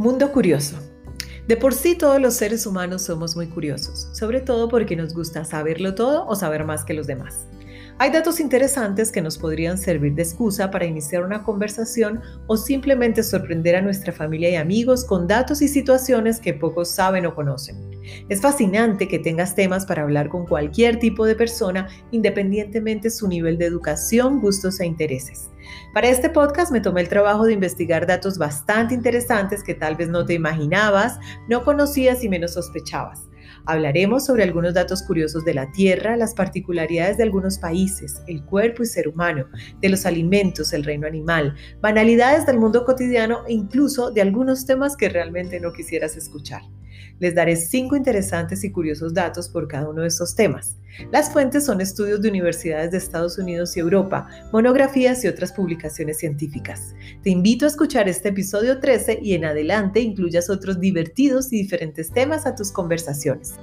Mundo curioso. De por sí todos los seres humanos somos muy curiosos, sobre todo porque nos gusta saberlo todo o saber más que los demás. Hay datos interesantes que nos podrían servir de excusa para iniciar una conversación o simplemente sorprender a nuestra familia y amigos con datos y situaciones que pocos saben o conocen. Es fascinante que tengas temas para hablar con cualquier tipo de persona independientemente su nivel de educación, gustos e intereses. Para este podcast me tomé el trabajo de investigar datos bastante interesantes que tal vez no te imaginabas, no conocías y menos sospechabas. Hablaremos sobre algunos datos curiosos de la Tierra, las particularidades de algunos países, el cuerpo y ser humano, de los alimentos, el reino animal, banalidades del mundo cotidiano e incluso de algunos temas que realmente no quisieras escuchar. Les daré cinco interesantes y curiosos datos por cada uno de estos temas. Las fuentes son estudios de universidades de Estados Unidos y Europa, monografías y otras publicaciones científicas. Te invito a escuchar este episodio 13 y en adelante incluyas otros divertidos y diferentes temas a tus conversaciones.